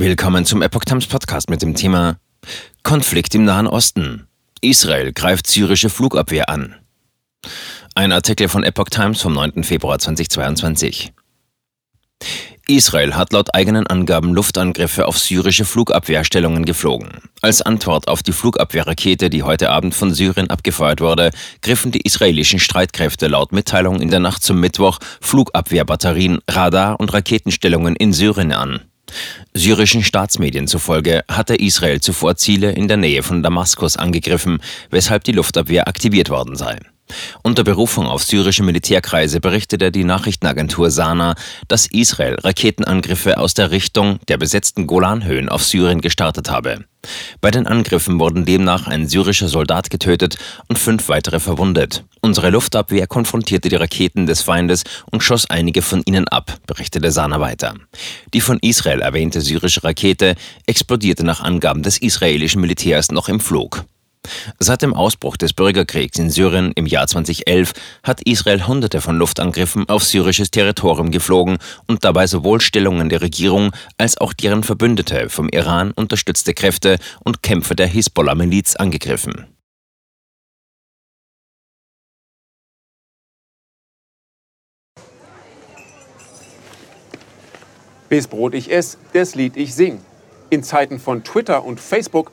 Willkommen zum Epoch Times Podcast mit dem Thema Konflikt im Nahen Osten. Israel greift syrische Flugabwehr an. Ein Artikel von Epoch Times vom 9. Februar 2022. Israel hat laut eigenen Angaben Luftangriffe auf syrische Flugabwehrstellungen geflogen. Als Antwort auf die Flugabwehrrakete, die heute Abend von Syrien abgefeuert wurde, griffen die israelischen Streitkräfte laut Mitteilung in der Nacht zum Mittwoch Flugabwehrbatterien, Radar- und Raketenstellungen in Syrien an. Syrischen Staatsmedien zufolge hatte Israel zuvor Ziele in der Nähe von Damaskus angegriffen, weshalb die Luftabwehr aktiviert worden sei. Unter Berufung auf syrische Militärkreise berichtete die Nachrichtenagentur Sana, dass Israel Raketenangriffe aus der Richtung der besetzten Golanhöhen auf Syrien gestartet habe. Bei den Angriffen wurden demnach ein syrischer Soldat getötet und fünf weitere verwundet. Unsere Luftabwehr konfrontierte die Raketen des Feindes und schoss einige von ihnen ab, berichtete Sana weiter. Die von Israel erwähnte syrische Rakete explodierte nach Angaben des israelischen Militärs noch im Flug. Seit dem Ausbruch des Bürgerkriegs in Syrien im Jahr 2011 hat Israel Hunderte von Luftangriffen auf syrisches Territorium geflogen und dabei sowohl Stellungen der Regierung als auch deren Verbündete vom Iran unterstützte Kräfte und Kämpfer der Hisbollah-Miliz angegriffen. Bis Brot ich ess, das Lied ich sing. In Zeiten von Twitter und Facebook